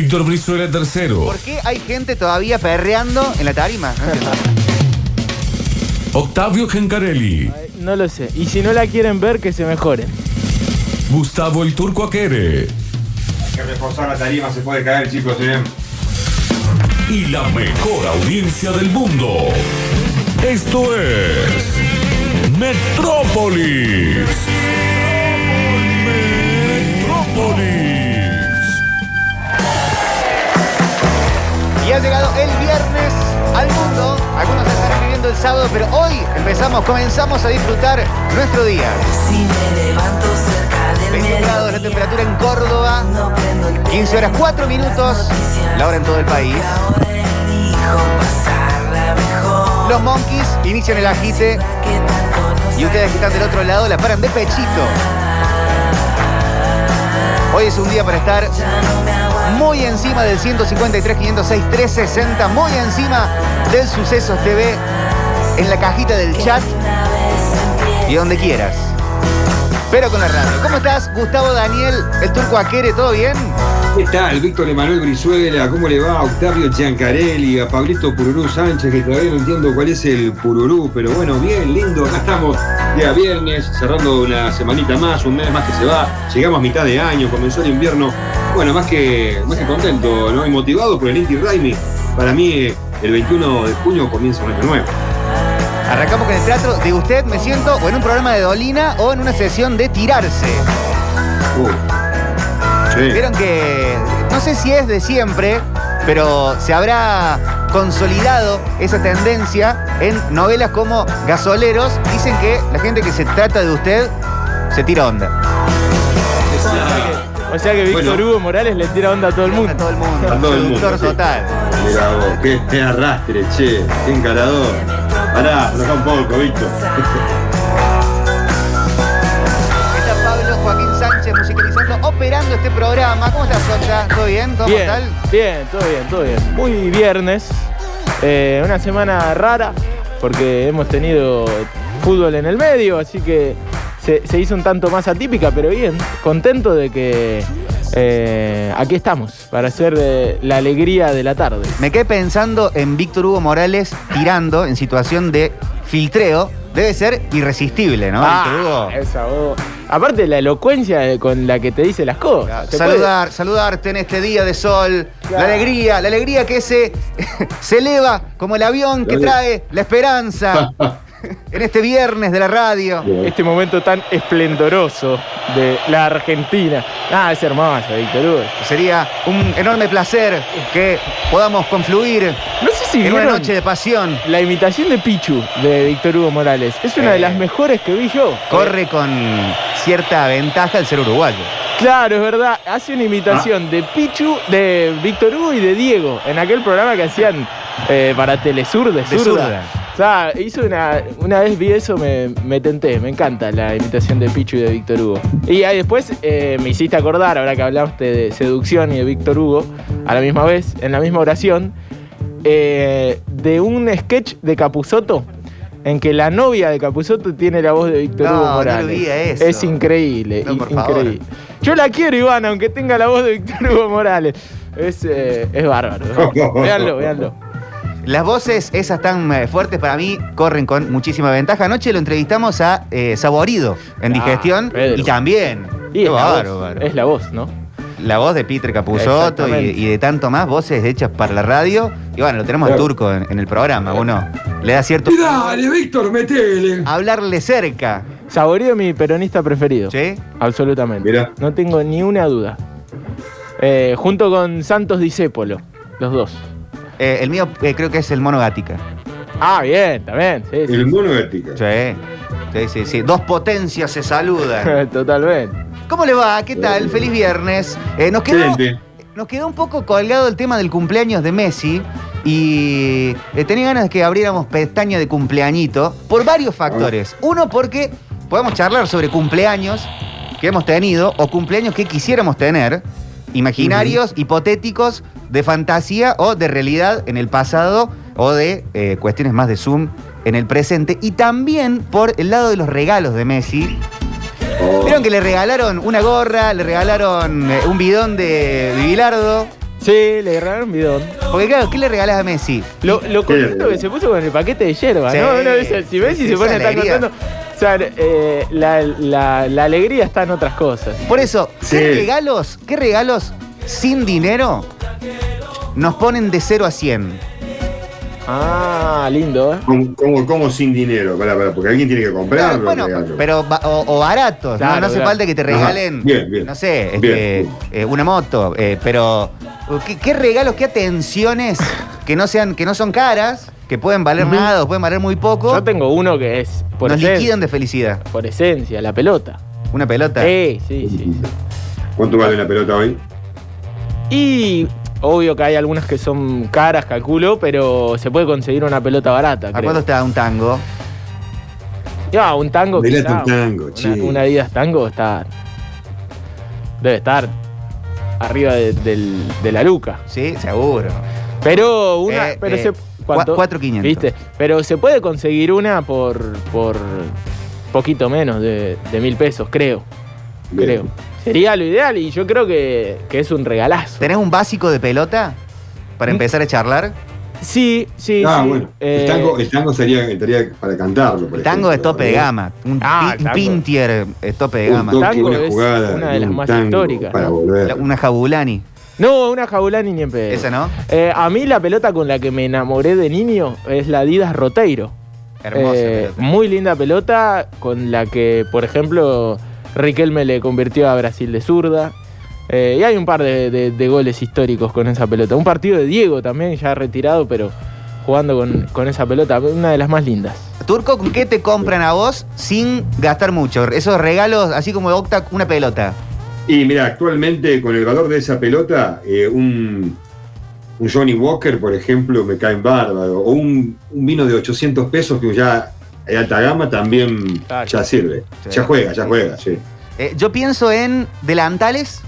Víctor Brizuela tercero. ¿Por qué hay gente todavía perreando en la tarima? Octavio Gencarelli. No lo sé. Y si no la quieren ver, que se mejoren. Gustavo el Turco Aquere. Hay que reforzar la tarima, se puede caer, chicos, ¿eh? Y la mejor audiencia del mundo. Esto es. Metrópolis. Metrópolis. Ha llegado el viernes al mundo. Algunos estarán viviendo el sábado, pero hoy empezamos, comenzamos a disfrutar nuestro día. Si me levanto cerca del 21 grados la temperatura en Córdoba. no prendo el 15 horas 4 minutos. La hora en todo el país. Los Monkeys inician el agite y ustedes que están del otro lado la paran de pechito. Hoy es un día para estar muy encima del 153, 506, 360, muy encima del Sucesos TV, en la cajita del chat y donde quieras. Pero con la radio. ¿Cómo estás, Gustavo Daniel, el turco Aquere? ¿Todo bien? ¿Qué tal? Víctor Emanuel Brizuela, ¿cómo le va a Octavio Giancarelli, a Pablito Pururú Sánchez, que todavía no entiendo cuál es el Pururú, pero bueno, bien, lindo, acá estamos, día viernes, cerrando una semanita más, un mes más que se va, llegamos a mitad de año, comenzó el invierno, bueno, más que, más que contento, ¿no? Y motivado por el Inti Raimi, para mí eh, el 21 de junio comienza un año nuevo. Arrancamos con el teatro de usted, me siento, o en un programa de Dolina o en una sesión de tirarse. Uh. Sí. Vieron que no sé si es de siempre, pero se habrá consolidado esa tendencia en novelas como Gasoleros. Dicen que la gente que se trata de usted se tira onda. O sea que Víctor Bueno. Hugo Morales le tira onda a todo el A mundo. todo el mundo. A todo el mundo, sí. total. Mira vos, qué, qué arrastre, che, qué encarador. Pará, aflojá un poco, Víctor. Está Pablo Joaquín Sánchez musicalizando, operando este programa. ¿Cómo estás, Socha? ¿Todo bien? ¿Todo Bien, mortal? bien, todo bien, todo bien. Muy viernes. Eh, una semana rara porque hemos tenido fútbol en el medio, así que se, hizo un tanto más atípica, pero bien. Contento de que eh, aquí estamos para hacer eh, la alegría de la tarde. Me quedé pensando en Víctor Hugo Morales tirando en situación de filtreo. Debe ser irresistible, ¿no? Víctor Hugo. Ah, esa voz. Aparte la elocuencia con la que te dice las cosas. Saludar, saludarte en este día de sol, la alegría, la alegría que se, se eleva como el avión que trae la esperanza en este viernes de la radio. Este momento tan esplendoroso de la Argentina. Ah, es hermoso, Víctor Hugo. Sería un enorme placer que podamos confluir si en una noche de pasión. la imitación de Pichu de Víctor Hugo Morales. Es una de Eh. las mejores que vi yo. Corre con cierta ventaja el ser uruguayo. Claro, es verdad. Hace una imitación Ah. de Pichu, de Víctor Hugo y de Diego en aquel programa que hacían eh, para Telesur de De zurda. O sea, hizo una, una vez vi eso, me, me tenté, me encanta la imitación de Pichu y de Víctor Hugo. Y ahí después eh, me hiciste acordar, ahora que hablaste de seducción y de Víctor Hugo, a la misma vez, en la misma oración, eh, de un sketch de Capuzoto en que la novia de Capuzoto tiene la voz de Víctor No, Hugo no Morales. lo vi a eso. Es increíble, No, por favor. increíble. Yo la quiero, Iván, aunque tenga la voz de Víctor Hugo Morales. Es, eh, es bárbaro. véanlo, véanlo. Las voces esas tan eh, fuertes para mí corren con muchísima ventaja. Anoche lo entrevistamos a eh, Saborido en Ah, digestión Pedro. y también. Y Qué es la, bárbaro. voz, es la voz, ¿no? La voz de Peter Capusotto y, de tanto más voces hechas para la radio. Y bueno, lo tenemos al Claro. turco en, en el programa. Uno le da cierto. Y dale, Víctor, metele. Hablarle cerca. Saborío mi peronista preferido. ¿Sí? Absolutamente. Mirá. No tengo ni una duda. Eh, junto con Santos Discépolo, los dos. Eh, el mío eh, creo que es el mono Gatica. Ah, bien, también. Sí, sí. El mono ética. Sí. Sí, sí, sí. Dos potencias se saludan. Totalmente. ¿Cómo le va? ¿Qué tal? Feliz viernes. Eh, nos quedó. Nos quedó un poco colgado el tema del cumpleaños de Messi y eh, tenía ganas de que abriéramos pestaña de cumpleañito por varios factores. Uno, porque podemos charlar sobre cumpleaños que hemos tenido o cumpleaños que quisiéramos tener, imaginarios, hipotéticos, de fantasía o de realidad en el pasado o de eh, cuestiones más de Zoom en el presente. Y también por el lado de los regalos de Messi. Oh. Vieron que le regalaron una gorra, le regalaron eh, un bidón de Bilardo. Sí, le regalaron un bidón. Porque claro, ¿qué le regalas a Messi? Lo, lo que se puso con el paquete de hierba, Sí, ¿no? Uno dice, si y se esa pone tan alegría. contento. O sea, eh, la, la- la alegría está en otras cosas. Por eso, ¿qué Sí. regalos, qué regalos sin dinero nos ponen de 0 a 100? Ah, lindo, ¿eh? ¿Cómo, cómo- cómo sin dinero? Pará, pará, porque alguien tiene que comprarlo. bueno, el regalo. pero o, o baratos, ¿no? Claro, no hace claro. falta que te regalen, Bien, bien. no sé, este, Bien. eh, una moto, eh, pero ¿qué, qué regalos, qué atenciones que no sean, que no son caras, que pueden valer nada o pueden valer muy poco, Yo tengo uno que es por, nos liquidan de felicidad? por esencia, la pelota. Una pelota. Sí, sí, sí. ¿Cuánto vale una pelota hoy? Y obvio que hay algunas que son caras, calculo, pero se puede conseguir una pelota barata, ¿A creo. cuánto está un tango? Ya, un tango quizá, un tango, una, che. una Adidas tango está. Debe estar arriba de, del- de la luca. Sí, seguro. Pero una. Eh, pero eh, se, ¿cuánto? cua- 4.500. ¿Viste? Pero se puede conseguir una por. por poquito menos de, de mil pesos, creo. Bien. Creo. Sería lo ideal y yo creo que, que es un regalazo. ¿Tenés un básico de pelota para ¿Mm? empezar a charlar? Sí, sí, Ah, sí. bueno. Eh, el tango, el tango sería, estaría para cantarlo. por El tango ejemplo, es tope de gama. Un, Ah, pi- un pintier es tope de Un gama. Tango una es jugada, una de las un más históricas, Para volver. Una jabulani. No, una jaulani ni en pedo. Esa, ¿no? Eh, a mí la pelota con la que me enamoré de niño es la Adidas Roteiro. Hermosa Eh, pelota. Muy linda pelota con la que, por ejemplo, Riquelme le convirtió a Brasil de zurda. Eh, y hay un par de, de- de goles históricos con esa pelota. Un partido de Diego también, ya retirado, pero jugando con, con esa pelota. Una de las más lindas. Turco, ¿con qué te compran a vos sin gastar mucho? Esos regalos, así como de Octa, una pelota. Y mira, actualmente con el valor de esa pelota, eh, un, un Johnny Walker, por ejemplo, me cae en bárbaro. O un, un vino de 800 pesos que ya de alta gama también Claro. ya sirve. Sí. Ya juega, ya juega, sí. Eh, yo pienso en delantales.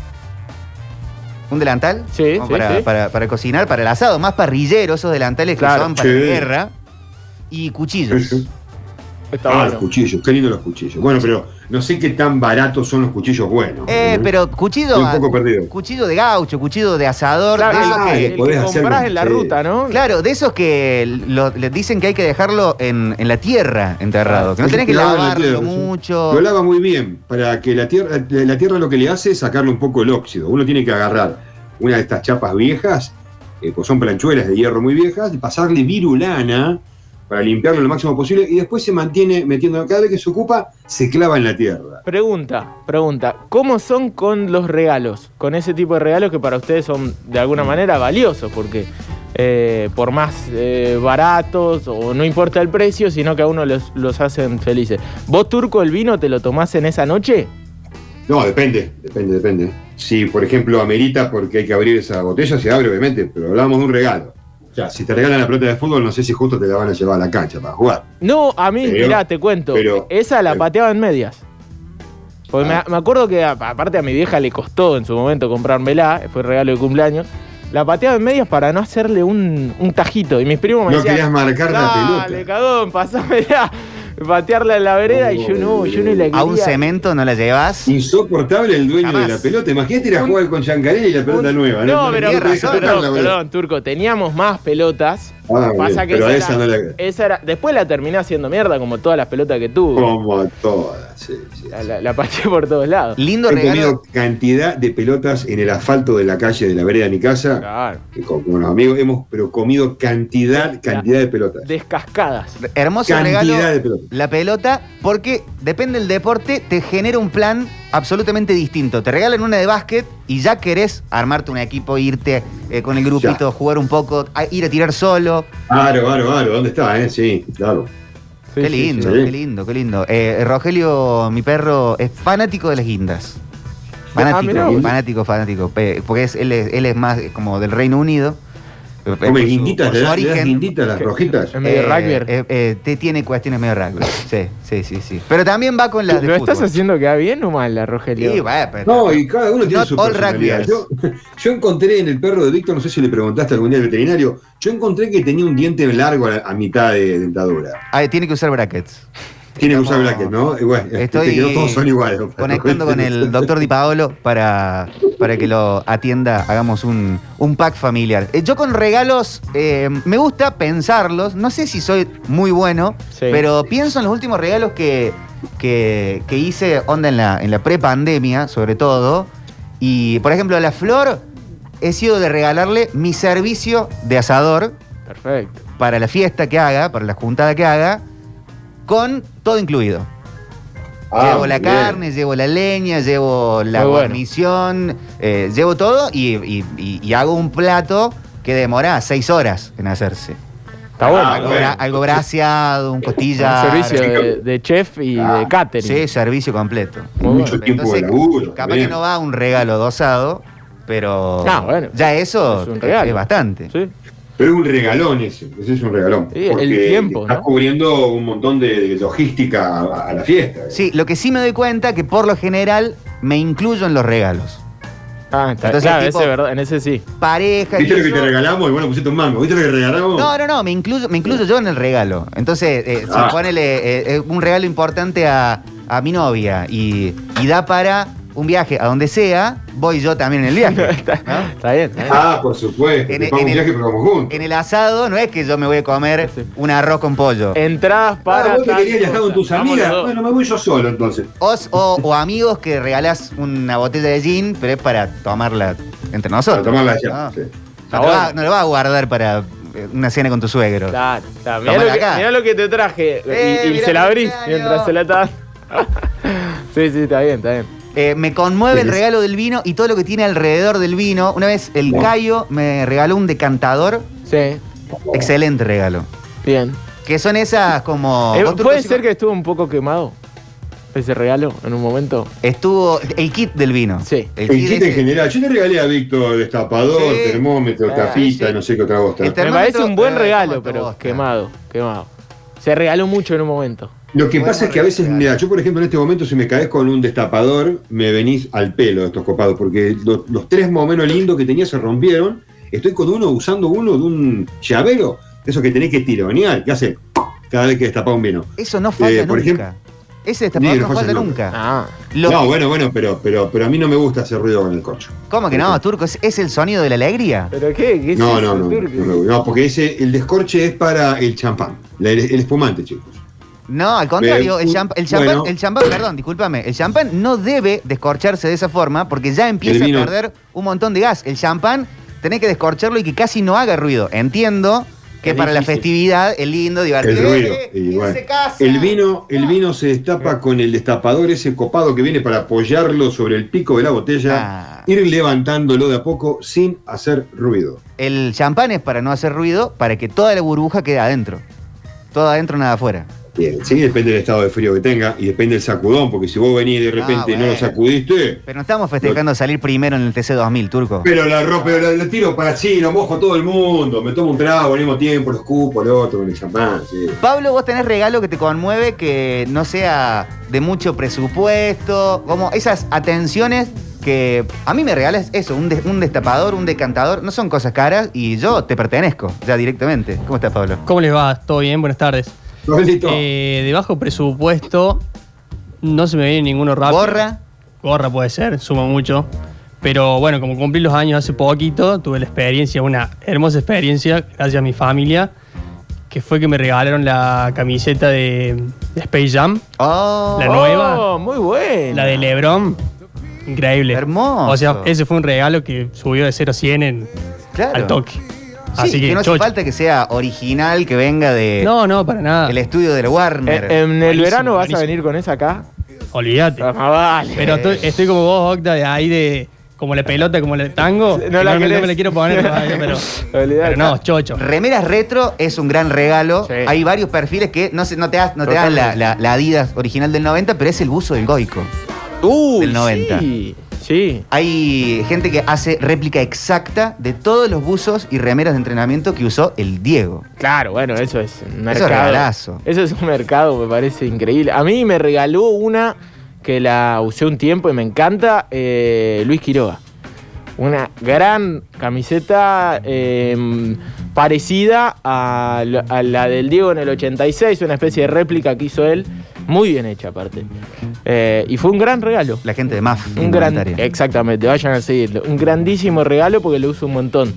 ¿Un delantal? Sí, Como sí, para, sí. Para, para cocinar, para el asado. Más parrillero, esos delantales que Claro. son para Sí. la guerra. Y cuchillos. Está Ah, bueno. los cuchillos, qué lindos los cuchillos. Bueno, pero no sé qué tan baratos son los cuchillos buenos. Eh, pero cuchillo. Estoy un poco perdido. Cuchillo de gaucho, cuchillo de asador. Claro, de esos Ah, el, que- el podés que hacer comprás en la ruta, ¿no? Claro, de esos que lo- le dicen que hay que dejarlo en, en la tierra enterrado. Que no tenés que claro, en la lavarlo tierra, mucho. Lo lava muy bien, para que la tierra, la tierra lo que le hace es sacarle un poco el óxido. Uno tiene que agarrar una de estas chapas viejas, eh, pues son planchuelas de hierro muy viejas, y pasarle virulana para limpiarlo lo máximo posible, y después se mantiene metiendo, cada vez que se ocupa, se clava en la tierra. Pregunta, pregunta. ¿Cómo son con los regalos? Con ese tipo de regalos que para ustedes son de alguna manera valiosos, porque eh, por más eh, baratos o no importa el precio, sino que a uno los, los hacen felices. ¿Vos, Turco, el vino te lo tomás en esa noche? No, depende, depende, depende. Si, por ejemplo, amerita porque hay que abrir esa botella, se abre, obviamente, pero hablamos de un regalo. Sea, si te regalan la pelota de fútbol, no sé si justo te la van a llevar a la cancha para jugar. No, a mí, Pero- mirá, te cuento. pero- esa la pero- pateaba en medias. Porque Ah. me, me acuerdo que aparte a mi vieja le costó en su momento comprármela, fue regalo de cumpleaños. La pateaba en medias para no hacerle un, un tajito. Y mis primos me No decían. querías marcar la Dale, pelota. cagón, pasámela. Patearla en la vereda y yo no, yo no la quería. A un cemento no la llevas. Insoportable el dueño Jamás. de la pelota. Imagínate ir a Un- jugar con Giancarelli y la pelota Un- nueva. No, pero, razón, perdón, boludo. perdón, Turco, teníamos más pelotas. Ah, Pasa bien, que pero esa, esa era, no la. esa era- Después la terminé haciendo mierda, como todas las pelotas que tuvo. Como todas, sí, sí. La, la, la pateé por todos lados. Lindo He regalo. comido cantidad de pelotas en el asfalto de la calle de la vereda de mi casa. Claro. que con, con los amigos hemos pero comido cantidad, cantidad de pelotas. Descascadas. Hermoso Cantidad regalo. de pelotas. La pelota, porque depende del deporte, te genera un plan absolutamente distinto. Te regalan una de básquet y ya querés armarte un equipo, irte eh, con el grupito, jugar un poco, a- ir a tirar solo. Claro, claro, claro. ¿Dónde está, eh? Sí, claro. Sí, qué sí, lindo, sí. qué lindo, qué lindo. Eh, Rogelio, mi perro, es fanático de las guindas. Fanático, vos. fanático, fanático. pe- Porque es- él, es, él es más como del Reino Unido. Eh, Come su- guinditas, le su das, guinditas, las Que- rojitas. Es medio Eh, eh, eh, te tiene cuestiones medio rugby. Sí, sí, sí, sí. Pero también va con las de ¿Lo fútbol. estás haciendo quedar bien o mal la Rogelio? Sí, va, pero- No, y cada uno tiene Not su personalidad. Yo encontré en el perro de Víctor, no sé si le preguntaste algún día al veterinario, yo encontré que tenía un diente largo a, a mitad de dentadura. Ah, tiene que usar brackets. Tiene que usar Estamos- bracket, ¿no? Y bueno, Estoy este, que no todos son iguales. conectando con el doctor Di Paolo para, para que lo atienda, hagamos un, un pack familiar. Eh, yo con regalos eh, me gusta pensarlos, no sé si soy muy bueno, Sí. pero pienso en los últimos regalos que, que, que hice, onda en la, en la pre-pandemia, sobre todo. Y, por ejemplo, a la flor he sido de regalarle mi servicio de asador Perfecto. para la fiesta que haga, para la juntada que haga, con todo incluido. Ah, llevo la bien. carne, llevo la leña, llevo la Muy bueno. guarnición, eh, llevo todo y, y- y- y hago un plato que demora seis horas en hacerse. Está bueno. Ah, algo, bueno. bra- algo braseado, un costilla. Un servicio de, de chef y Ah, de catering. Sí, servicio completo. Muy Mucho bueno. tiempo de laburo. Capaz bien. que no va un regalo dosado, pero Ah, bueno. ya eso Es un regalo. es bastante. Sí. Pero es un regalón ese, ese es un regalón. Sí, el porque tiempo, Estás ¿no? cubriendo un montón de, de logística a, a la fiesta. Sí, lo que sí me doy cuenta que por lo general me incluyo en los regalos. Ah, Entonces, claro, tipo- ese, verdad, en ese sí. Pareja ¿Viste lo que te regalamos? Y bueno, pusiste un mango. ¿Viste lo que regalamos? No, no, no, me incluyo, me incluyo yo en el regalo. Entonces, eh, Ah. ponele eh, eh, un regalo importante a, a mi novia y, y da para un viaje a donde sea, voy yo también en el viaje. está, ¿no? está bien. está bien. Ah, por supuesto. En el- pago en un el- viaje, pero vamos juntos. En el asado no es que yo me voy a comer Sí. un arroz con pollo. Entradas para. Ah, vos te querías viajar con tus amigas. Bueno, me voy yo solo entonces. Os- o, o amigos que regalás una botella de gin, pero es para tomarla entre nosotros. Para tomarla ya. No, sí. no te va- no lo vas a guardar para eh, una cena con tu suegro. Claro, claro. Mirá, lo que, acá. mirá lo que te traje. Eh, y y se la abrís mientras se la está. sí, sí, está bien, está bien. Eh, me conmueve el regalo del vino y todo lo que tiene alrededor del vino. Una vez el. Cayo me regaló un decantador. Sí, Excelente regalo. bien. Que son esas como. Eh, ¿Puede ser que estuvo un poco quemado ese regalo en un momento? Estuvo. El kit del vino. Sí. El, El kit kit en general. Yo le regalé a Víctor destapador, Sí. termómetro, Ah, tapita, sí. no sé qué otra bosta. El Me parece un buen eh, regalo, pero quemado, quemado. Se regaló mucho en un momento. Lo que pasa es que a veces, mira, yo por ejemplo en este momento si me caes con un destapador, me venís al pelo de estos copados, porque lo- los tres más o menos lindos que tenía se rompieron. Estoy con uno usando uno de un llavero, eso que tenés que tironear, que hace cada vez que destapás un vino. Eso no falla Eh, por nunca. ejemplo- Ese destapador Sí, no no falla nunca. nunca. Ah, no, que- bueno, bueno, pero, pero, pero a mí no me gusta hacer ruido con el corcho. ¿Cómo que no, Turco? ¿Es, es el sonido de la alegría? ¿pero qué? ¿Qué es No, eso, no, no, no, Turco? no, no, porque ese, el descorche es para el champán, el espumante, chicos. No, al contrario, el un- champ- el champán, bueno. el champán, perdón, discúlpame, el champán no debe descorcharse de esa forma porque ya empieza a perder un montón de gas. El champán tenés que descorcharlo y que casi no haga ruido. Entiendo que Es para la festividad es lindo, divertido. El ruido. Eh. El vino, el vino se destapa con el destapador ese copado que viene para apoyarlo sobre el pico de la botella, Ah. ir levantándolo de a poco sin hacer ruido. El champán es para no hacer ruido, para que toda la burbuja quede adentro. Todo adentro, nada afuera. Bien, sí, depende del estado de frío que tenga y depende del sacudón, porque si vos venís de repente Ah, y no lo sacudiste, Pero no estamos festejando salir primero en el TC2000, Turco. pero la ropa, la, la tiro para sí, lo mojo a todo el mundo, me tomo un trago al mismo tiempo, lo escupo, lo otro con el champán, sí. Pablo, vos tenés regalo que te conmueve, que no sea de mucho presupuesto, como esas atenciones que a mí me regalas eso, un, de- un destapador, un decantador, no son cosas caras y yo te pertenezco ya directamente. ¿Cómo estás, Pablo? ¿Cómo les va? ¿Todo bien? Buenas tardes. Eh, de bajo presupuesto, no se me viene ninguno rápido. Gorra, Gorra puede ser, suma mucho. Pero bueno, como cumplí los años hace poquito, tuve la experiencia, una hermosa experiencia, gracias a mi familia, que fue que me regalaron la camiseta de, de Space Jam, oh, La nueva. Oh, muy buena. la de LeBron. Increíble. Hermoso. O sea, ese fue un regalo que subió de 0 a 100 en, claro. al toque. Sí, Así que, que, no hace chocho. falta que sea original, que venga de No, no, para nada. el estudio de la Warner. Eh, en el Buenísimo, verano vas a venir con esa acá. Olvídate. Ah, vale. Pero estoy, estoy como vos, Octa, de ahí de. Como la pelota, como el tango. No que la no, me- querés. no me la quiero poner todavía, pero. Olvidate. pero no, chocho. Remeras retro es un gran regalo. Sí. Hay varios perfiles que no, se, no te, das- no te dan la, la- la Adidas original del 90, pero es el buzo del Goico. Uy, del 90. Sí, Sí. Hay gente que hace réplica exacta de todos los buzos y remeras de entrenamiento que usó el Diego. Claro, bueno, eso es un Eso es mercado. Eso es un mercado, me parece increíble. A mí me regaló una que la usé un tiempo y me encanta, eh, Luis Quiroga. Una gran camiseta eh, parecida a, la- a la del Diego en el 86, una especie de réplica que hizo él, muy bien hecha aparte. Eh, y fue un gran regalo. La gente de MAF. Un gran, exactamente, vayan a seguirlo. Un grandísimo regalo porque lo uso un montón.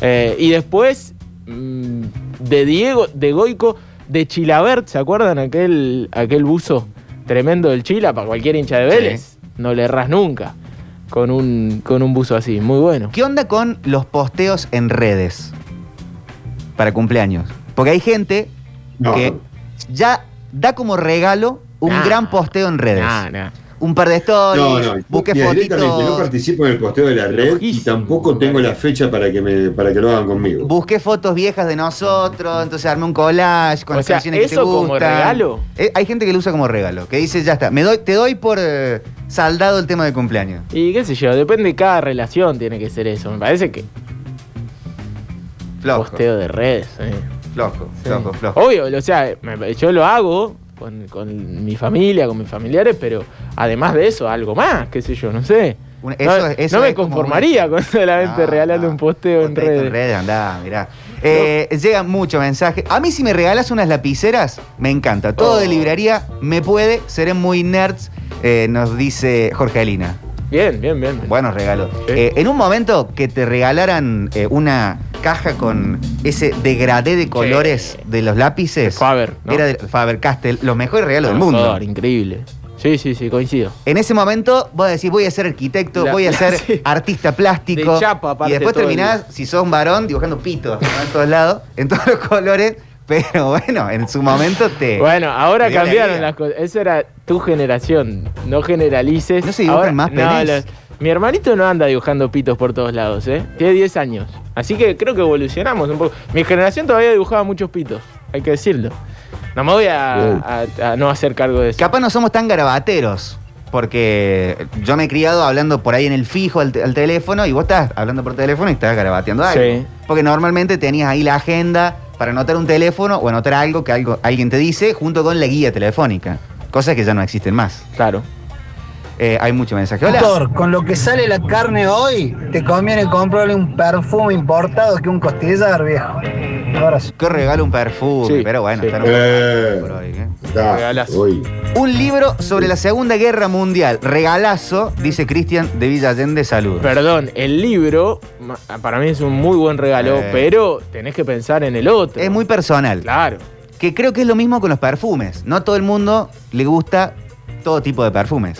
Eh, y después, mm, de Diego, de Goico, de Chilabert, ¿se acuerdan aquel, aquel buzo tremendo del Chila para cualquier hincha de Vélez? No le erras nunca con un, con un buzo así, muy bueno. ¿Qué onda con los posteos en redes para cumpleaños? Porque hay gente No. que ya da como regalo un Nah. gran posteo en redes. Nah, nah. Un par de stories, No, no, busque mira, directamente no fotitos. participo en el posteo de la red y tampoco tengo la fecha para que me para que lo hagan conmigo. Busqué fotos viejas de nosotros, entonces armé un collage con O las sea, canciones que te ¿eso como gustan. regalo? Eh, hay gente que lo usa como regalo, que dice, ya está, me doy, te doy por eh, saldado el tema de cumpleaños. Y qué sé yo, depende de cada relación, tiene que ser eso. Me parece que Flojo, posteo de redes. eh. flojo, Sí. flojo, flojo. Obvio, o sea, me- yo lo hago con, con mi familia, con mis familiares, pero además de eso, algo más, qué sé yo, no sé. No eso- eso no me conformaría con solamente No, regalarle no. un posteo en Posteo redes. andá, mirá. Eh, Llegan muchos mensajes. A mí si me regalas unas lapiceras, me encanta. Todo Oh. de librería me puede, seré muy nerds, eh, nos dice Jorge Alina. Bien, bien, bien. Buenos regalos. Sí. Eh, en un momento que te regalaran eh, una caja con ese degradé de colores de los lápices. De Faber, ¿no? Era de Faber Castell, los mejores regalos del mundo. increíble. Sí, sí, sí, coincido. En ese momento vos decís, voy a ser arquitecto, La- voy a ser sí. artista plástico. De chapa, aparte, y después el terminás, si sos un varón, dibujando pitos en todos lados, en todos los colores. Pero bueno, en su momento te. Bueno, ahora te cambiaron las cosas. Esa era tu generación. No generalices. ¿No se dibujan Ahora- más no, los- mi hermanito no anda dibujando pitos por todos lados, ¿eh? Tiene 10 años. Así que creo que evolucionamos un poco. Mi generación todavía dibujaba muchos pitos, hay que decirlo. No me voy a, a- a no hacer cargo de eso. Capaz no somos tan garabateros. Porque yo me he criado hablando por ahí en el fijo al, te- al teléfono y vos estás hablando por teléfono y estás garabateando algo. Sí. Porque normalmente tenías ahí la agenda para anotar un teléfono o anotar algo que algo, alguien te dice junto con la guía telefónica. Cosas que ya no existen más. Claro. Eh, hay mucho mensaje. Hola. Doctor, con lo que sale la carne hoy, te conviene comprarle un perfume importado que un costillar, viejo. Un abrazo. Que regalo un perfume, Sí, pero bueno, sí. están un Eh. poco por hoy, ¿eh? Regalazo. Un libro sobre la Segunda Guerra Mundial. Regalazo, dice Cristian de Villa Allende. Salud. Perdón, el libro ma- para mí es un muy buen regalo, Eh. pero tenés que pensar en el otro. Es muy personal. Claro. Que creo que es lo mismo con los perfumes. No a todo el mundo le gusta todo tipo de perfumes.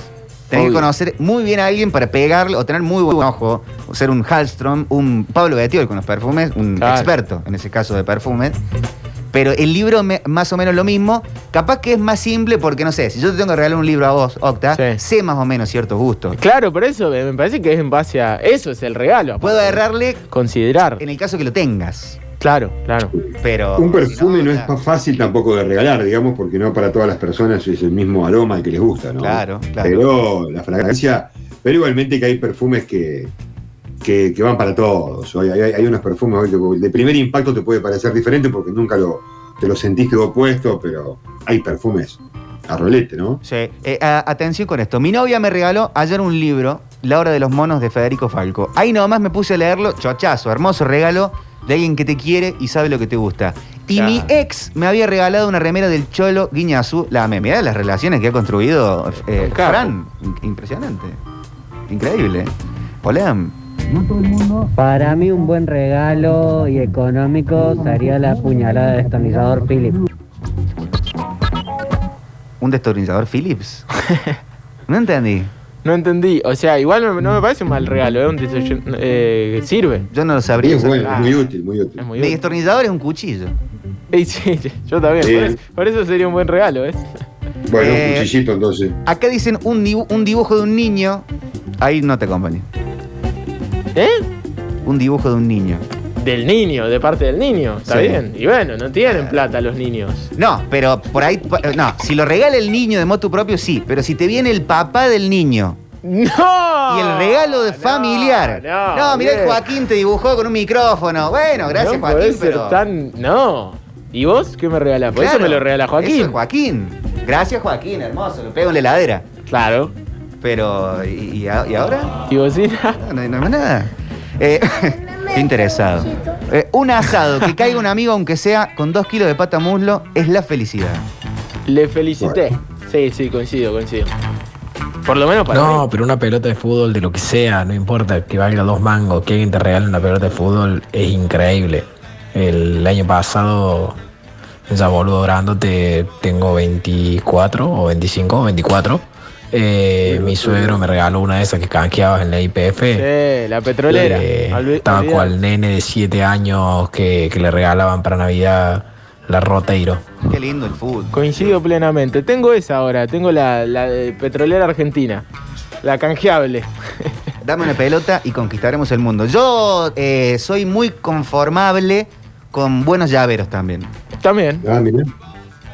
Tenés que conocer muy bien a alguien para pegarle o tener muy buen ojo. O ser un Hallstrom, un Pablo Betiol con los perfumes, un Claro. experto en ese caso de perfumes. Pero el libro me- más o menos lo mismo. Capaz que es más simple porque, no sé, si yo te tengo que regalar un libro a vos, Octa, Sí. sé más o menos ciertos gustos. Claro, pero eso me parece que es en base a. Eso es el regalo. Puedo errarle Considerar. en el caso que lo tengas. Claro, claro. Pero. Un perfume si no, es más fácil tampoco de regalar, digamos, porque no para todas las personas es el mismo aroma el que les gusta, ¿no? Claro, claro. Pero la fragancia, pero igualmente que hay perfumes que, que, que van para todos. Hay, hay- hay unos perfumes hoy que de primer impacto te puede parecer diferente porque nunca lo, te lo sentiste opuesto, pero hay perfumes a rolete, ¿no? Sí. Eh, a- atención con esto. Mi novia me regaló ayer un libro, La hora de los monos de Federico Falco. Ahí nomás me puse a leerlo, chochazo, hermoso regalo de alguien que te quiere y sabe lo que te gusta. Y Claro. mi ex me había regalado una remera del Cholo Guiñazú. La amé. Mirá las relaciones que ha construido eh. Fran. Impresionante. Increíble. Hola. Para mí un buen regalo y económico sería la puñalada de destornillador Philips. ¿Un destornillador Philips? no entendí. No entendí. O sea, igual no, no me parece un mal regalo, ¿eh? Un eh, sirve. Yo no lo sabría. es bueno, es muy útil, muy útil. Es muy Mi útil. destornillador es un cuchillo. Y sí, yo también. Sí. Por, eso, por eso sería un buen regalo, ¿ves? Bueno, Eh, un cuchillito entonces. Acá dicen un, dibu- un dibujo de un niño. Ahí no te acompaño. ¿Eh? Un dibujo de un niño. Del niño, de parte del niño. Está Sí. bien. Y bueno, no tienen plata los niños. No, pero por ahí. No, si lo regala el niño de moto propio, sí. Pero si te viene el papá del niño ¡No! Y el regalo de No, familiar. No, No, mirá, bien. Joaquín te dibujó con un micrófono. Bueno, gracias, no Joaquín, ser pero. tan. No. ¿Y vos qué me regalás? Por eso me lo regala Joaquín. Eso es Joaquín. Gracias, Joaquín, hermoso. Lo pego en la heladera. Claro. Pero, ¿y, y ahora? ¿Y vos sí? No, no hay más nada. Eh, qué interesado. Eh, un asado, que caiga un amigo, aunque sea con dos kilos de pata muslo, es la felicidad. Le felicité. Sí, sí, coincido, coincido. Por lo menos para No, mí. pero una pelota de fútbol, de lo que sea, no importa que valga dos mangos, que alguien te regale una pelota de fútbol, es increíble. El año pasado, ya boludo grandote, tengo 24 o 25 o 24. Eh, mi suegro me regaló una de esas que canjeabas en la IPF. Sí, la petrolera. Eh, estaba cual nene de 7 años que, que le regalaban para Navidad la Roteiro. Qué lindo el fútbol. Coincido plenamente. Tengo esa ahora, tengo la, la de petrolera argentina. La canjeable. Dame una pelota y conquistaremos el mundo. Yo eh, soy muy conformable con buenos llaveros también. También. Ah, mirá.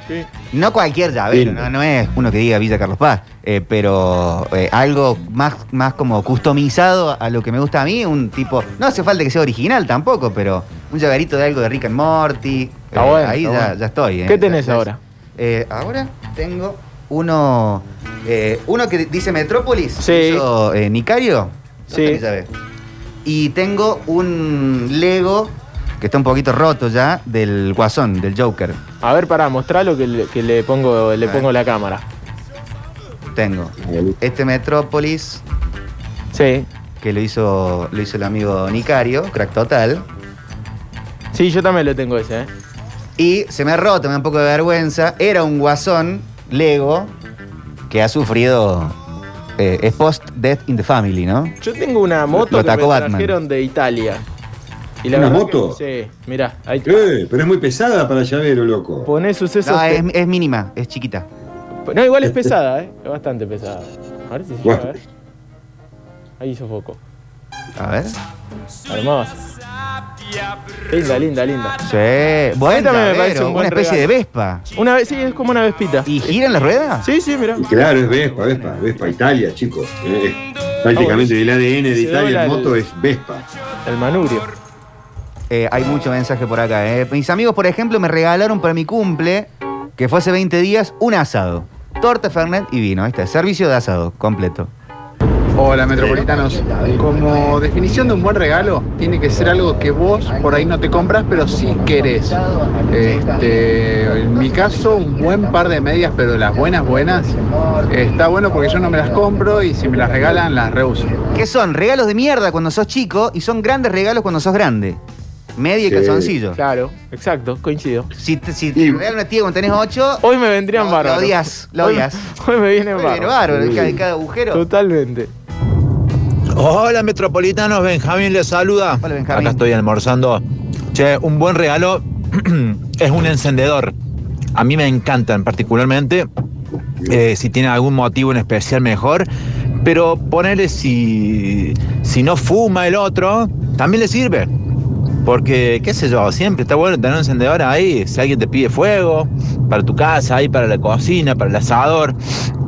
Sí. No cualquier llavero, Sí. no, no es uno que diga Villa Carlos Paz, eh, pero eh, algo más, más como customizado a lo que me gusta a mí, un tipo, no hace falta que sea original tampoco, pero un llaverito de algo de Rick and Morty. Está eh, bueno, ahí está ya, bueno. ya estoy. eh. ¿Qué tenés Ya- ahora? eh, ahora tengo uno, eh, uno que dice Metrópolis, Sí. hizo, eh, Nicario. Sí. Y tengo un Lego que está un poquito roto ya del Guasón, del Joker. A ver, pará, mostralo que le, que le pongo, le pongo la cámara. Tengo este Metrópolis Sí. que lo hizo, lo hizo el amigo Nicario, crack total. Sí, yo también lo tengo ese, ¿eh? Y se me ha roto, me da un poco de vergüenza. Era un guasón Lego que ha sufrido. eh, es post-death in the family, ¿no? Yo tengo una moto Lo que me Batman. trajeron de Italia. Y ¿Una verdad moto? que- sí, mirá, ahí Eh, pero es muy pesada para llavero, loco. Ponés sucesos. No, que- es, es mínima, es chiquita. No, igual es pesada, ¿eh? Es bastante pesada. A ver si se Bueno. llega a ver. Ahí hizo foco. A ver. Hermosa. Linda, linda, linda. Sí. Buen también me parece llavero, un buen una especie regalo. de Vespa. Una vez, sí, es como una vespita. ¿Y gira en las ruedas? Sí, sí, mirá. Y claro, es Vespa, Vespa, Vespa Italia, chicos. Eh, prácticamente del ADN de Se Italia, el moto el- es Vespa. El manubrio. Eh, hay mucho mensaje por acá. eh. Mis amigos, por ejemplo, me regalaron para mi cumple, que fue hace 20 días, un asado. Torta, Fernet y vino. Ahí está, servicio de asado completo. Hola metropolitanos, como definición de un buen regalo, tiene que ser algo que vos por ahí no te compras, pero sí querés. Este, en mi caso, un buen par de medias, pero las buenas, buenas, está bueno porque yo no me las compro y si me las regalan, las reuso. ¿Qué son? Regalos de mierda cuando sos chico y son grandes regalos cuando sos grande. Media y Sí. calzoncillo. Claro, exacto, coincido. Si te, si te Y- regalan una tía cuando tenés 8, Hoy me vendrían Lo- lo bárbaros. odias, lo Hoy- odias. Hoy me vienen viene bárbaros. bárbaro, cada, cada agujero. Totalmente. Hola metropolitanos, Benjamín les saluda. Hola, Benjamín. Acá estoy almorzando. Che, un buen regalo es un encendedor. A mí me encantan particularmente. eh, si tiene algún motivo en especial mejor. Pero ponerle si, si no fuma el otro, también le sirve. Porque, qué sé yo, siempre está bueno tener un encendedor ahí. Si alguien te pide fuego, para tu casa, ahí para la cocina, para el asador,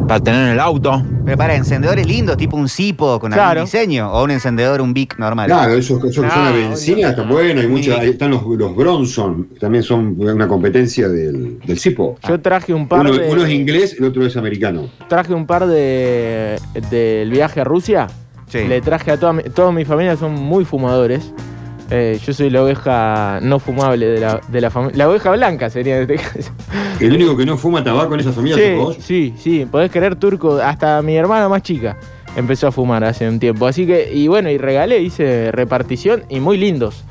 para tener en el auto. Pero para encendedores lindos, tipo un Sipo con Claro. algún diseño, o un encendedor, un Bic normal. Claro, esos, esos que son a benzina están buenos. Hay muchos, Sí. ahí están los, los Bronson, que también son una competencia del, del Cipo. Yo traje un par Uno, de. uno es inglés, el otro es americano. Traje un par de. del viaje a Rusia. Sí. Le traje a toda mi, toda mi familia, son muy fumadores. Eh, yo soy la oveja no fumable de la, de la familia. La oveja blanca sería en este caso. El único que no fuma tabaco en esa familia Sí, vos. sí, sí. Podés creer turco. Hasta mi hermana más chica empezó a fumar hace un tiempo. Así que, y bueno, y regalé, hice repartición y muy lindos.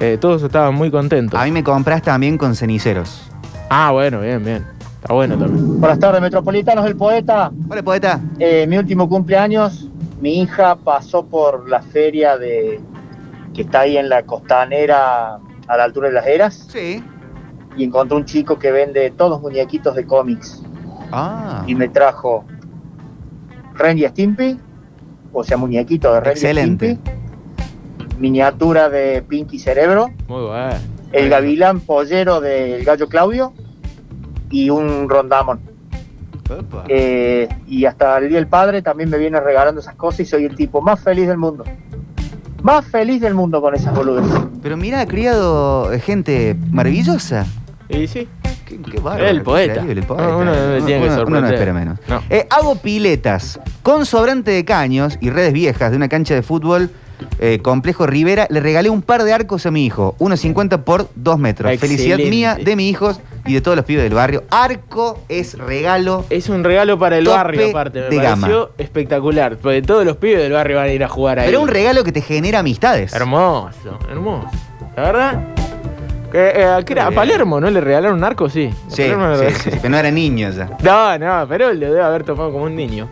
Eh, todos estaban muy contentos. A mí me compras también con ceniceros. Ah, bueno, bien, bien. Está bueno también. Buenas tardes, metropolitanos, el poeta. Hola, poeta. Eh, mi último cumpleaños, mi hija pasó por la feria de que está ahí en la costanera a la altura de las eras Sí. y encontró un chico que vende todos muñequitos de cómics Ah. y me trajo Ren y Stimpy, o sea, muñequito de Ren Excelente. y Stimpy, miniatura de Pinky Cerebro, Muy bueno. el gavilán pollero del gallo Claudio y un rondamón. Eh, y hasta el Día del Padre también me viene regalando esas cosas y soy el tipo más feliz del mundo. Más feliz del mundo con esas boludeces. Pero mira, ha criado eh, gente maravillosa. Y sí. Qué, qué bárbaro, El poeta. increíble, el poeta. No, uno tiene que uno no espera menos. No. Eh, hago piletas con sobrante de caños y redes viejas de una cancha de fútbol. Eh, complejo Rivera, le regalé un par de arcos a mi hijo, 1,50 por 2 metros. Felicidad mía, de mis hijos y de todos los pibes del barrio. Arco es regalo. Es un regalo para el barrio, aparte. Me de pareció espectacular. Porque todos los pibes del barrio van a ir a jugar ahí. Pero un regalo que te genera amistades. Hermoso, hermoso. La verdad. Que, eh, ¿qué era? a Palermo, ¿no? Le regalaron un arco, sí. A Sí, sí, sí, pero no era niño ya. No, no, pero él lo debe haber tomado como un niño.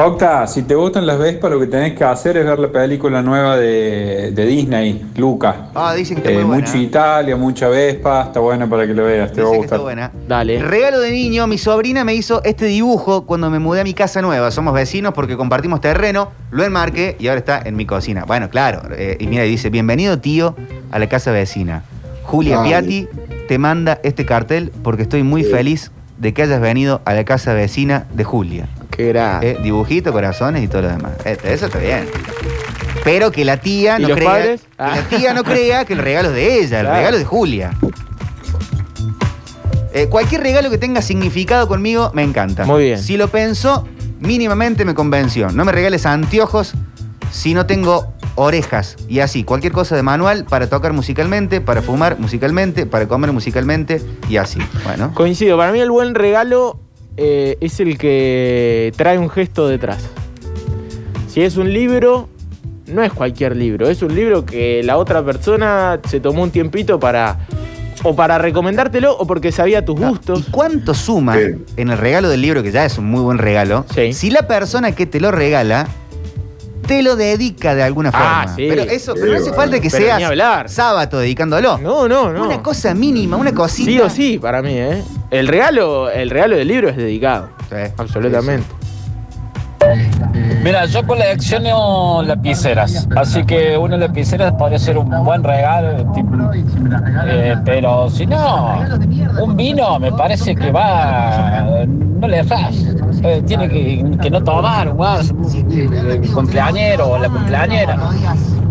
Octa, si te gustan las Vespas, lo que tenés que hacer es ver la película nueva de, de Disney, Luca. Ah, dicen que está Eh, muy buena. mucha Italia, mucha Vespa, está buena para que lo veas, te va a que está gustar. buena. Dale. Regalo de niño, mi sobrina me hizo este dibujo cuando me mudé a mi casa nueva. Somos vecinos porque compartimos terreno, lo enmarqué y ahora está en mi cocina. Bueno, claro. eh, y mira, dice, bienvenido tío a la casa vecina. Julia Ay. Piatti te manda este cartel porque estoy muy Sí. feliz de que hayas venido a la casa vecina de Julia. Qué grande. Eh, dibujito, corazones y todo lo demás. Este, eso está bien. Pero que la tía ¿Y no los crea. padres? Que Ah. la tía no crea que el regalo es de ella, el Claro. regalo es de Julia. Eh, cualquier regalo que tenga significado conmigo me encanta. Muy bien. Si lo pensó, mínimamente me convenció. No me regales anteojos si no tengo orejas. Y así, cualquier cosa de manual para tocar musicalmente, para fumar musicalmente, para comer musicalmente y así. Bueno. Coincido, para mí el buen regalo eh, es el que trae un gesto detrás. Si es un libro, no es cualquier libro, es un libro que la otra persona se tomó un tiempito para o para recomendártelo o porque sabía tus gustos. ¿Y cuánto suma en el regalo del libro, que ya es un muy buen regalo? Sí. Si la persona que te lo regala te lo dedica de alguna Ah, forma. sí. Pero eso, Sí, pero no hace bueno. falta que Pero seas sábado dedicándolo. No, no, no. Una cosa mínima, una cosita. Sí o sí, para mí, ¿eh? El regalo, el regalo del libro es dedicado. Sí, Absolutamente. Mira, yo colecciono lapiceras, así que una lapicera podría ser un buen regalo, tipo, eh, pero si no, un vino me parece que va, no le erras, Eh, tiene que, que no tomar más, el cumpleañero o la cumpleañera,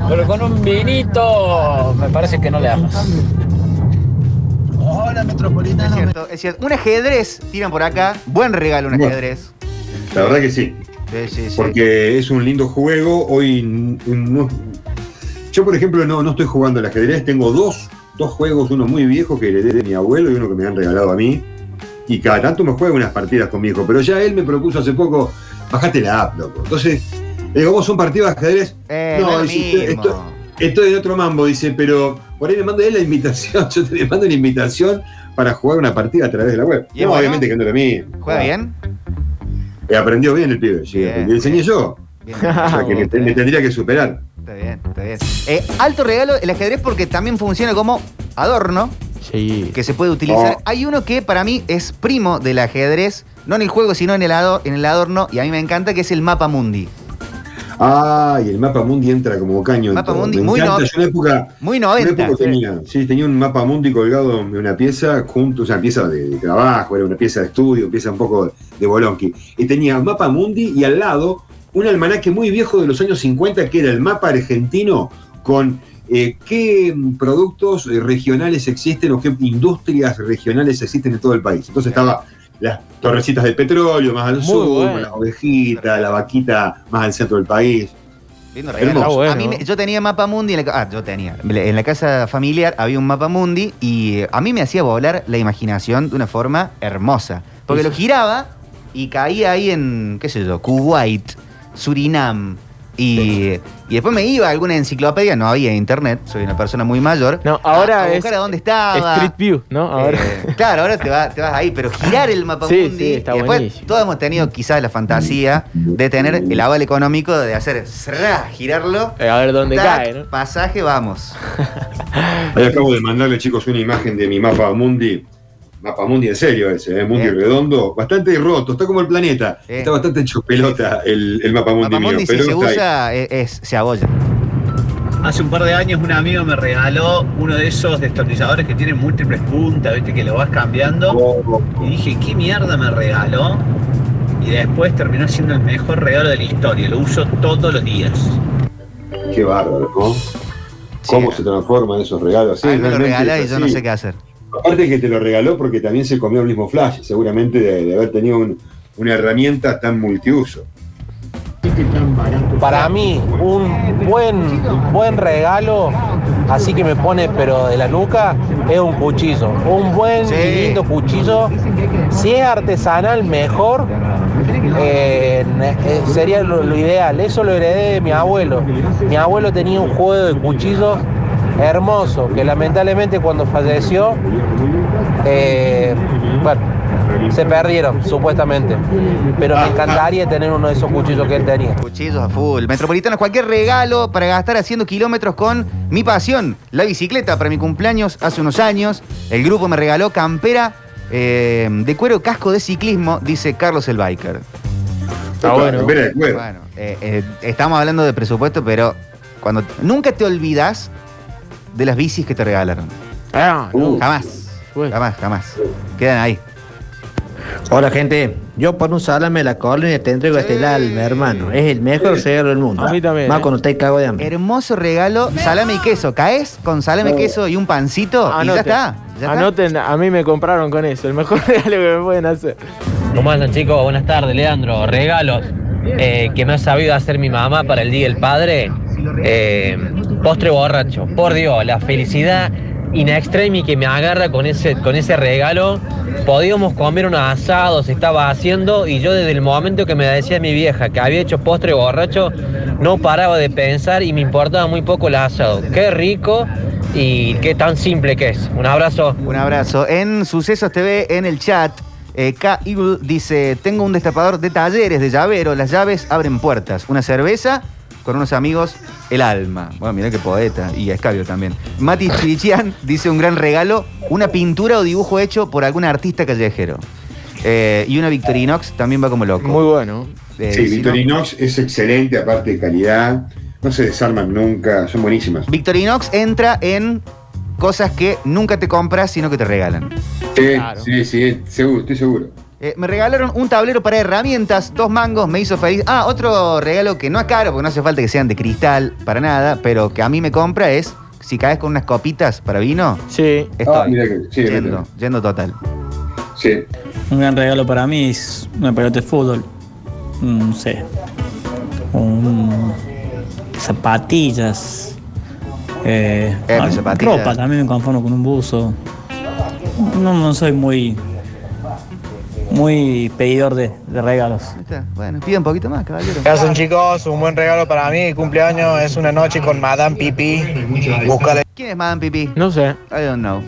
pero con un vinito me parece que no le erras. Hola, Metropolitano. Es cierto, es cierto. Un ajedrez, tiran por acá. Buen regalo un Bueno. ajedrez. La verdad que sí. Sí, sí, sí. Porque es un lindo juego. Hoy no- yo, por ejemplo, no, no estoy jugando al ajedrez. Tengo dos, dos juegos, uno muy viejo que heredé de mi abuelo y uno que me han regalado a mí. Y cada tanto me juego unas partidas con mi hijo. Pero ya él me propuso hace poco, bajate la app, loco. Entonces, le digo, ¿vos son partidas de ajedrez? Eh, no, es. Estoy, en otro mambo, dice, pero por ahí me manda él la invitación. Yo te le mando una invitación para jugar una partida a través de la web. ¿Y es no, bueno? obviamente que no lo mismo. ¿Juega bien? Eh, aprendió bien el pibe, sí, Bien, le enseñé yo. Bien. O sea que me, tendría que superar. está bien, está bien. Eh, alto regalo el ajedrez porque también funciona como adorno Sí. que se puede utilizar. Oh. Hay uno que para mí es primo del ajedrez, no en el juego, sino en el, ado- en el adorno, y a mí me encanta, que es el mapa mundi. Ah, y el mapa mundi entra como caño. Mapa mundi, me muy encanta. no- Yo en una época, Muy una 90. época tenía, sí, tenía un mapa mundi colgado en una pieza, junto, o sea, pieza de, de trabajo, era una pieza de estudio, pieza un poco de bolonqui. Y tenía mapa mundi y al lado un almanaque muy viejo de los años 50 que era el mapa argentino con eh, qué productos eh, regionales existen o qué industrias regionales existen en todo el país. Entonces estaba las torrecitas del petróleo más al Muy sur, bueno. la ovejita, la vaquita más al centro del país. Lindo regalo. Hermoso. Está bueno. A mí me- yo tenía mapa mundi en la, ca- ah, yo tenía. En la casa familiar había un mapa mundi y eh, a mí me hacía volar la imaginación de una forma hermosa. Porque lo giraba y caía ahí en, qué sé yo, Kuwait, Surinam. Y, y después me iba a alguna enciclopedia, no había internet, soy una persona muy mayor. No, ahora a, a es buscar a dónde estaba. Street View, ¿no? Ahora. Eh, claro, ahora te, va- te vas ahí, pero girar el mapa Sí, mundi. sí, está y después buenísimo. todos hemos tenido quizás la fantasía de tener el aval económico de hacer girarlo. Eh, a ver dónde tac, cae, ¿no? Pasaje, vamos. Ahí acabo de mandarle, chicos, una imagen de mi mapa mundi. Mapa mundi en serio ese, ¿eh? mundi redondo, bastante roto, está como el planeta. Está bastante hecho pelota el, el mapa mundi Mapa mío, si pero se usa es, es- se abolla. Hace un par de años un amigo me regaló uno de esos destornilladores que tienen múltiples puntas, viste que lo vas cambiando. Oh, Y dije, ¿qué mierda me regaló? y después terminó siendo el mejor regalo de la historia. Lo uso todos los días. Qué bárbaro, ¿no? ¿Cómo se transforman esos regalos? Sí, me lo regalás y yo no sé qué hacer. Aparte que te lo regaló porque también se comió el mismo flash, seguramente de, de haber tenido un- una herramienta tan multiuso. Para mí, un buen, buen regalo, así que me pone pero de la nuca, es un cuchillo. Un buen y lindo cuchillo. Si es artesanal, mejor. eh, eh, sería lo, lo ideal. Eso lo heredé de mi abuelo. Mi abuelo tenía un juego de cuchillos hermoso, que lamentablemente cuando falleció, eh, bueno, se perdieron, supuestamente. Pero me encantaría tener uno de esos cuchillos que él tenía. Cuchillos a full. Metropolitanos, cualquier regalo para gastar haciendo kilómetros con mi pasión. La bicicleta para mi cumpleaños hace unos años. El grupo me regaló campera eh, de cuero casco de ciclismo, dice Carlos el Biker. Está bueno. Bueno, eh, eh, estamos hablando de presupuesto, pero cuando nunca te olvidas de las bicis que te regalaron. Ah, Uh. Jamás. Jamás, jamás. Quedan ahí. Hola gente, yo por un salame de la colonia te entrego este alma, hermano. Es el mejor regalo del mundo. A mí también, Más eh. cuando te cago de hambre. Hermoso regalo, salame y queso. ¿Caes con salame, queso y un pancito? Y ya Anoten. está. ya está. Anoten, a mí me compraron con eso. El mejor regalo que me pueden hacer. ¿Cómo andan chicos? Buenas tardes, Leandro. Regalos eh, que me ha sabido hacer mi mamá para el Día del Padre. Eh, postre borracho. Por Dios, la felicidad in extremi que me agarra con ese, con ese regalo. Podíamos comer unos asados, estaba haciendo, y yo desde el momento que me decía mi vieja que había hecho postre borracho, no paraba de pensar y me importaba muy poco el asado. Qué rico y qué tan simple que es. Un abrazo. Un abrazo. En Sucesos TV, en el chat, eh, K. Eagle dice: Tengo un destapador de talleres de llavero. Las llaves abren puertas. Una cerveza con unos amigos, el alma. Bueno, mirá qué poeta. Y escabio también. Mati Chirichian dice: Un gran regalo, una pintura o dibujo hecho por algún artista callejero. Eh, y una Victorinox también va como loco. Muy bueno. Eh, Sí, Victorinox es excelente, aparte de calidad. No se desarman nunca, son buenísimas. no- Victorinox entra en cosas que nunca te compras, sino que te regalan. Sí, sí, sí, seguro, estoy seguro. Eh, me regalaron un tablero para herramientas, dos mangos, me hizo feliz. Ah, otro regalo que no es caro, porque no hace falta que sean de cristal para nada, pero que a mí me compra es, si caes con unas copitas para vino, sí. estoy Ah, mira que- sí, yendo, mira. yendo total. Sí. Un gran regalo para mí es una pelota de fútbol. Mm, No sé. Un- zapatillas. Eh, Eh, ah, zapatillas. ropa, también me conformo con un buzo. No, no soy muy. Muy pedidor de, de regalos. Bueno, pida un poquito más, caballero. ¿Qué hacen chicos? Un buen regalo para mí, cumpleaños, es una noche con Madame Pipi. Búscale. ¿Quién es Madame Pipi? No sé. I don't know.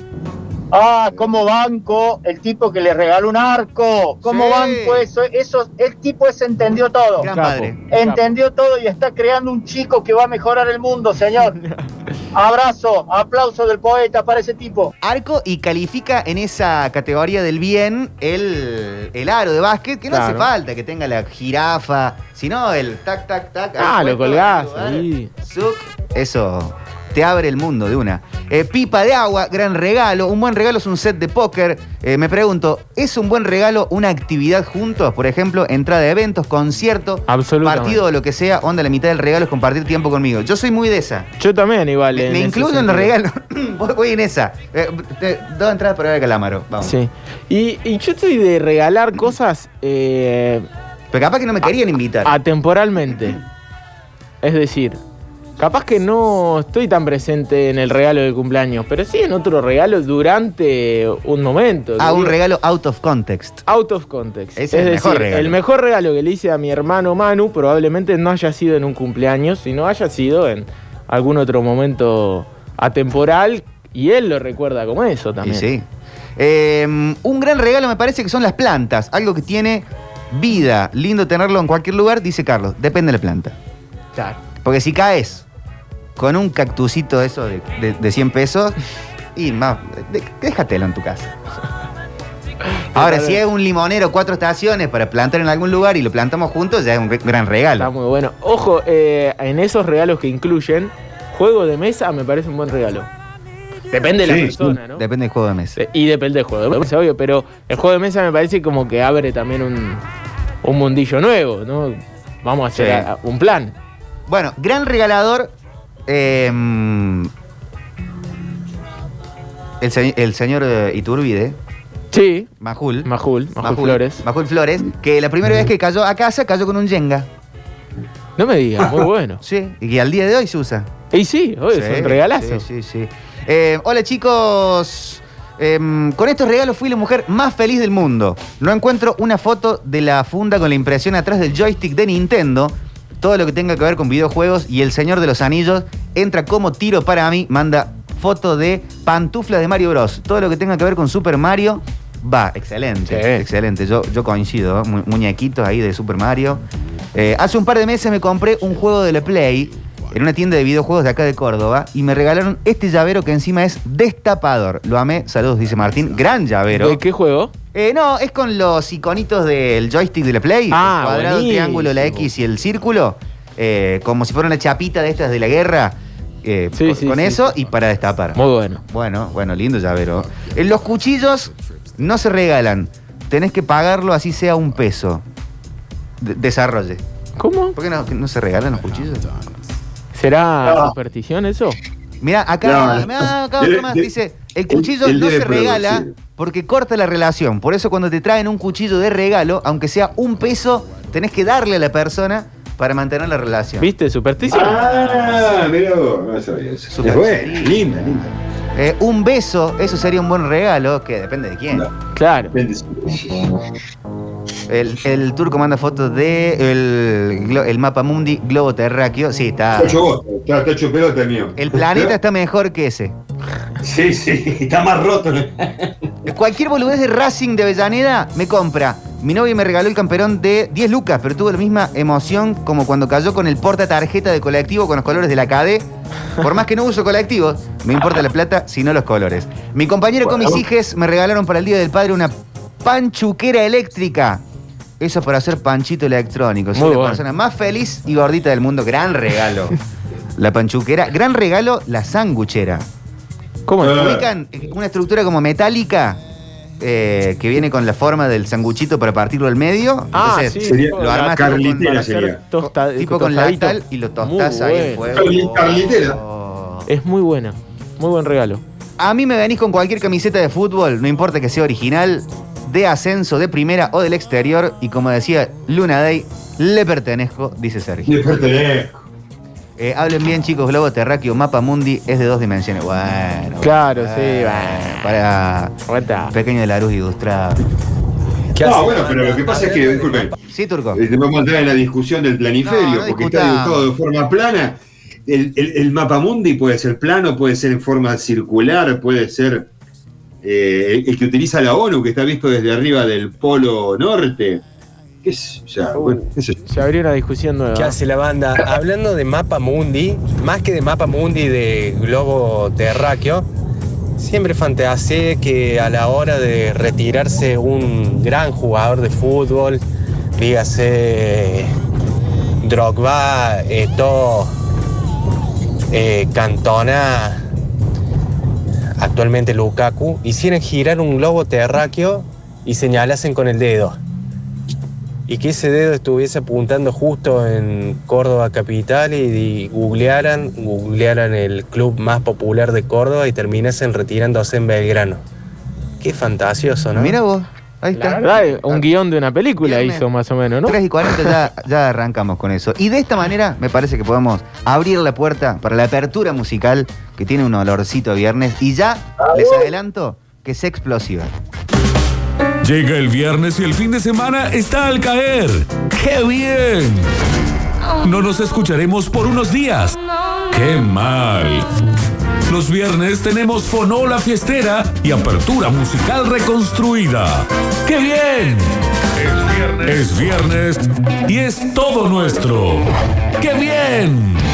Ah, como banco, el tipo que le regaló un arco. Como Sí. banco eso, eso, el tipo ese entendió todo. Gran padre. Entendió todo y está creando un chico que va a mejorar el mundo, señor. Abrazo, aplauso del poeta para ese tipo. Arco y califica en esa categoría del bien el, el aro de básquet, que no hace falta que tenga la jirafa, sino el tac, tac, tac. Ah, lo colgás lugar. ahí. Zuc, eso te abre el mundo de una. Eh, pipa de agua, gran regalo. Un buen regalo es un set de póker. Eh, me pregunto, ¿es un buen regalo una actividad juntos? Por ejemplo, entrada de eventos, concierto, partido o lo que sea. Onda, la mitad del regalo es compartir tiempo conmigo. Yo soy muy de esa. Yo también, igual. Me, en me ese incluyo en los sentido. regalos. voy, voy en esa. Eh, te- dos entradas para ver a Calamaro. Vamos. Sí. Y, y yo estoy de regalar cosas Pero capaz que no me querían invitar. atemporalmente. Es decir, capaz que no estoy tan presente en el regalo de cumpleaños, pero sí en otro regalo durante un momento. Ah, un Digo, regalo out of context. Out of context. Ese es el decir, mejor regalo. el mejor regalo que le hice a mi hermano Manu probablemente no haya sido en un cumpleaños, sino haya sido en algún otro momento atemporal y él lo recuerda como eso Y también. sí. Eh, un gran regalo me parece que son las plantas. Algo que tiene vida. Lindo tenerlo en cualquier lugar, dice Carlos. Depende de la planta. Claro. Porque si caes con un cactusito de eso de, de- de 100 pesos, y más, de- déjatelo en tu casa. Ahora, si es un limonero, cuatro estaciones para plantar en algún lugar y lo plantamos juntos, ya es un re- gran regalo. Está muy bueno. Ojo, eh, en esos regalos que incluyen, juego de mesa me parece un buen regalo. Depende de la Sí, persona, ¿no? Depende del juego de mesa. Y depende del juego de mesa, obvio, pero el juego de mesa me parece como que abre también un, un mundillo nuevo, ¿no? Vamos a hacer Sí. a- a- un plan. Bueno, gran regalador. Eh, el, se- el señor eh, Iturbide. Sí. Majul. Majul, Majul Flores. Majul Flores, que la primera vez que cayó a casa cayó con un Jenga. No me digas, muy bueno. Sí, y al día de hoy se usa. Y sí, hoy es Sí, un regalazo. Sí, sí, sí. Eh, hola chicos. Em, con estos regalos fui la mujer más feliz del mundo. No encuentro una foto de la funda con la impresión atrás del joystick de Nintendo. Todo lo que tenga que ver con videojuegos y el Señor de los Anillos entra como tiro para mí. Manda foto de pantuflas de Mario Bros. Todo lo que tenga que ver con Super Mario va. Excelente, excelente. Yo, yo coincido. Mu- muñequitos ahí de Super Mario. Eh, hace un par de meses me compré un juego de la Play en una tienda de videojuegos de acá de Córdoba y me regalaron este llavero que encima es destapador. Lo amé, saludos, dice Martín. Gran llavero. ¿De qué juego? Eh, no, es con los iconitos del joystick de la Play. Ah, el cuadrado, buenísimo. triángulo, la X y el círculo. eh, como si fuera una chapita de estas de la guerra. eh, con sí, con sí, eso sí. y para destapar. Muy bueno. Bueno, bueno, lindo llavero. Eh, los cuchillos no se regalan. Tenés que pagarlo así sea un peso. De- desarrolle. ¿Cómo? ¿Por qué no, no se regalan los cuchillos? ¿Será No. superstición eso? Mira, acá, No. mirá, acá otro más. Dice, el cuchillo él no se regala producir. porque corta la relación. Por eso cuando te traen un cuchillo de regalo, aunque sea un peso, tenés que darle a la persona para mantener la relación. ¿Viste? Superstición. Ah, mira vos, no sabía eso. Super Es buena, serio. linda, linda. Eh, un beso, eso sería un buen regalo, que depende de quién. Claro. El, el turco manda fotos de el, el mapa mundi globo terráqueo. Sí, está. Está hecho está, está hecho pelota mío. El planeta está mejor que ese. Sí, sí, está más roto. Cualquier boludez de Racing de Avellaneda me compra. Mi novia me regaló el camperón de 10 lucas, pero tuvo la misma emoción como cuando cayó con el porta tarjeta de colectivo con los colores de la CADE. Por más que no uso colectivos, me importa la plata, sino los colores. Mi compañero con mis hijes me regalaron para el Día del Padre una panchuquera eléctrica. Eso para hacer panchito electrónico. Soy Muy la bueno. persona más feliz y gordita del mundo. Gran regalo. La panchuquera. Gran regalo, la sanguchera. ¿Cómo? Ubican una estructura como metálica eh, que viene con la forma del sanguchito para partirlo al medio. Ah, Entonces, sí, Sería lo armas carlitera hacer tosta- tipo con lactal y lo tostás ahí en bueno. fuego. Carlitera. Es muy buena. Muy buen regalo. A mí me venís con cualquier camiseta de fútbol, no importa que sea original, de ascenso, de primera o del exterior. Y como decía Luna Day, le pertenezco, dice Sergio. Le pertenezco. Eh, hablen bien, chicos. Globo terráqueo, mapa mundi es de dos dimensiones. Bueno. Claro, bueno, sí, Para pequeño de la luz ilustrado. No, bueno, pero lo que pasa es que, disculpen, Sí, Turco. eh, vamos a entrar en la discusión del planiferio, No, no porque está dibujado de forma plana. El, el, el mapa mundi puede ser plano, puede ser en forma circular, puede ser eh, el, el que utiliza la ONU, que está visto desde arriba del polo norte. ¿Qué es? Ya, bueno, qué sé yo. Se abrió una discusión nueva. ¿Qué hace la banda? Hablando de mapa mundi, más que de mapa mundi de globo terráqueo, siempre fantaseé que a la hora de retirarse un gran jugador de fútbol, dígase Drogba, Eto'o, eh, Cantona, actualmente Lukaku, hicieran girar un globo terráqueo y señalasen con el dedo y que ese dedo estuviese apuntando justo en Córdoba capital y, googlearan, googlearan el club más popular de Córdoba y terminasen retirándose en Belgrano. Qué fantasioso, ¿no? Mira vos, ahí La está. verdad, un guion de una película Viernes. hizo más o menos, ¿no? 3 y 40 ya, ya arrancamos con eso. Y de esta manera me parece que podemos abrir la puerta para la apertura musical que tiene un olorcito a viernes. Y ya les adelanto que es explosiva. Llega el viernes y el fin de semana está al caer. ¡Qué bien! No nos escucharemos por unos días. ¡Qué mal! Los viernes tenemos Fonola Fiestera y apertura musical reconstruida. ¡Qué bien! Es viernes y es todo nuestro. ¡Qué bien!